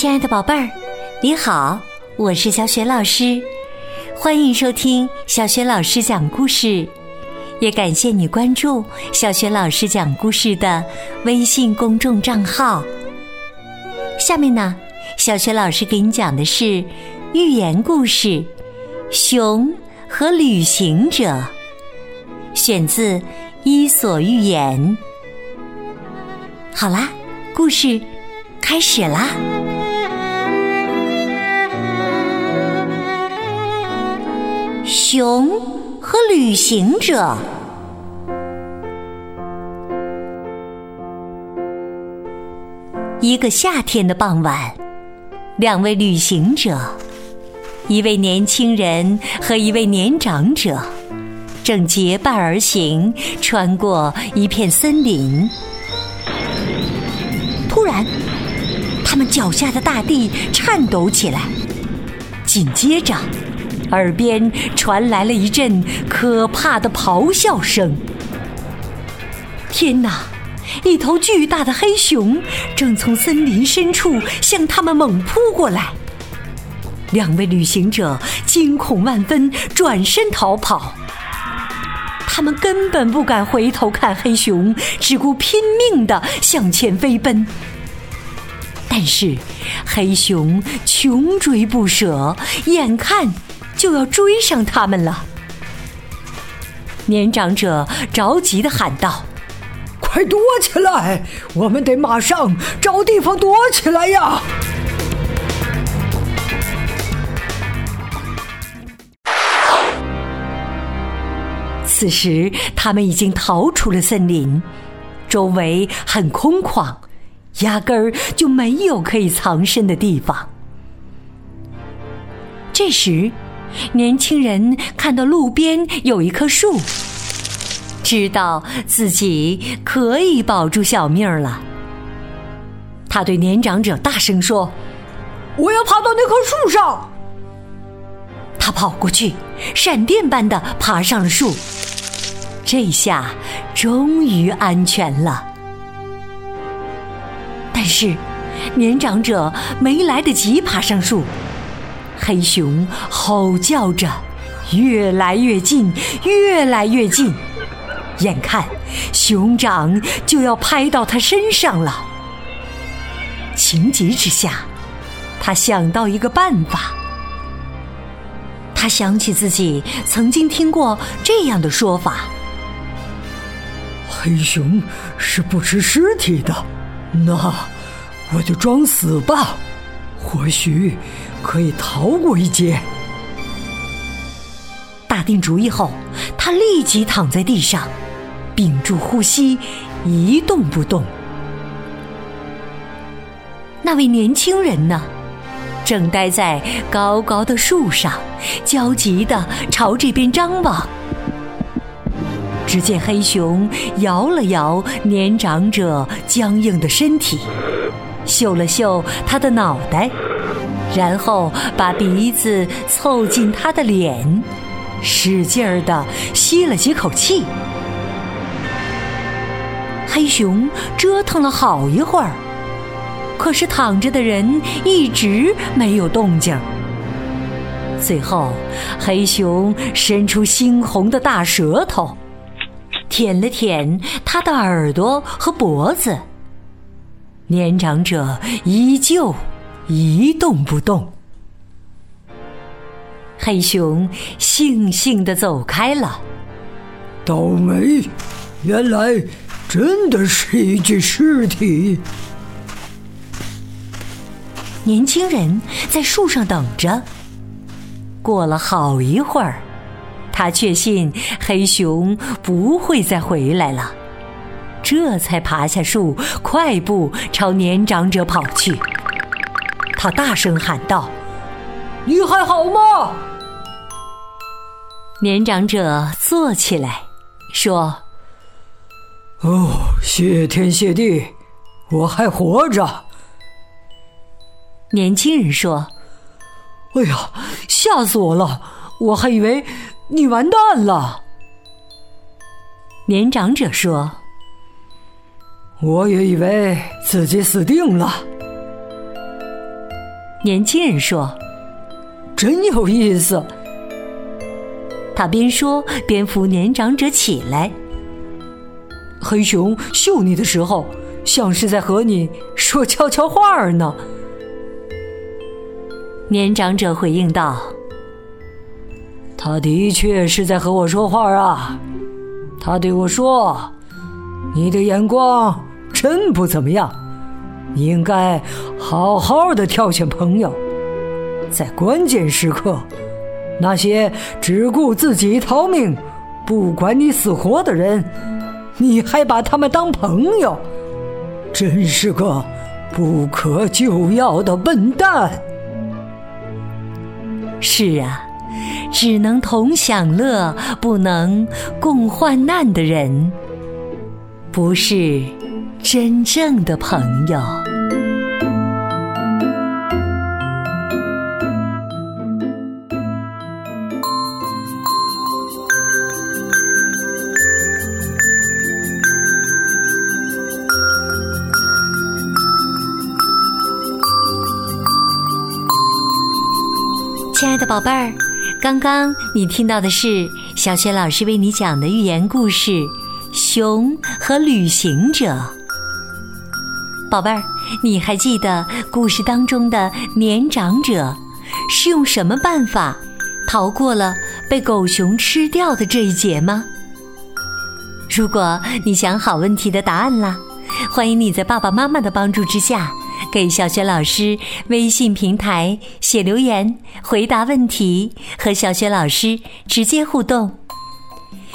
亲爱的宝贝儿，你好，我是小雪老师，欢迎收听小雪老师讲故事，也感谢你关注小雪老师讲故事的微信公众账号。下面呢，小雪老师给你讲的是寓言故事《熊和旅行者》，选自《伊索寓言》。好啦，故事开始啦！熊和旅行者。一个夏天的傍晚，两位旅行者，一位年轻人和一位年长者，正结伴而行，穿过一片森林。突然，他们脚下的大地颤抖起来，紧接着，耳边传来了一阵可怕的咆哮声。天哪！一头巨大的黑熊正从森林深处向他们猛扑过来。两位旅行者惊恐万分，转身逃跑。他们根本不敢回头看黑熊，只顾拼命地向前飞奔。但是，黑熊穷追不舍，眼看就要追上他们了。年长者着急的喊道。快躲起来！我们得马上找地方躲起来呀！此时，他们已经逃出了森林，周围很空旷，压根儿就没有可以藏身的地方。这时，年轻人看到路边有一棵树。知道自己可以保住小命了，他对年长者大声说：“我要爬到那棵树上。”他跑过去，闪电般的爬上了树，这下终于安全了。但是，年长者没来得及爬上树，黑熊吼叫着，越来越近，越来越近。眼看熊掌就要拍到他身上了，情急之下，他想到一个办法。他想起自己曾经听过这样的说法：黑熊是不吃尸体的，那我就装死吧，或许可以逃过一劫。打定主意后，他立即躺在地上。屏住呼吸，一动不动。那位年轻人呢？正待在高高的树上，焦急地朝这边张望。只见黑熊摇了摇年长者僵硬的身体，嗅了嗅他的脑袋，然后把鼻子凑近他的脸，使劲儿的吸了几口气。黑熊折腾了好一会儿，可是躺着的人一直没有动静。最后，黑熊伸出猩红的大舌头，舔了舔他的耳朵和脖子。年长者依旧一动不动。黑熊悻悻的走开了。倒霉，原来。真的是一具尸体。年轻人在树上等着。过了好一会儿，他确信黑熊不会再回来了，这才爬下树，快步朝年长者跑去。他大声喊道：“你还好吗？”年长者坐起来，说。哦，谢天谢地，我还活着。年轻人说：“哎呀，吓死我了！我还以为你完蛋了。”年长者说：“我也以为自己死定了。”年轻人说：“真有意思。”他边说边扶年长者起来。黑熊嗅你的时候，像是在和你说悄悄话呢。年长者回应道：“他的确是在和我说话啊。他对我说：‘你的眼光真不怎么样，你应该好好的挑选朋友，在关键时刻，那些只顾自己逃命、不管你死活的人，你还把他们当朋友，真是个不可救药的笨蛋。’”是啊，只能同享乐，不能共患难的人，不是真正的朋友。亲爱的宝贝儿，刚刚你听到的是小雪老师为你讲的寓言故事《熊和旅行者》。宝贝儿，你还记得故事当中的年长者是用什么办法逃过了被狗熊吃掉的这一劫吗？如果你想好问题的答案啦，欢迎你在爸爸妈妈的帮助之下。给小雪老师微信平台写留言，回答问题，和小雪老师直接互动。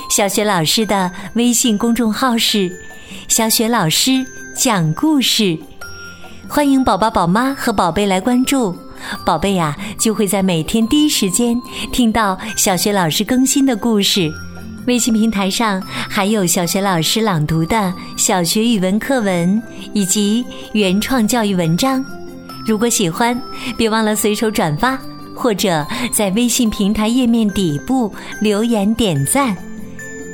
小雪老师的微信公众号是“小雪老师讲故事”，欢迎宝宝、宝妈和宝贝来关注。宝贝呀，就会在每天第一时间听到小学老师更新的故事。微信平台上还有小学老师朗读的小学语文课文以及原创教育文章。如果喜欢，别忘了随手转发，或者在微信平台页面底部留言点赞。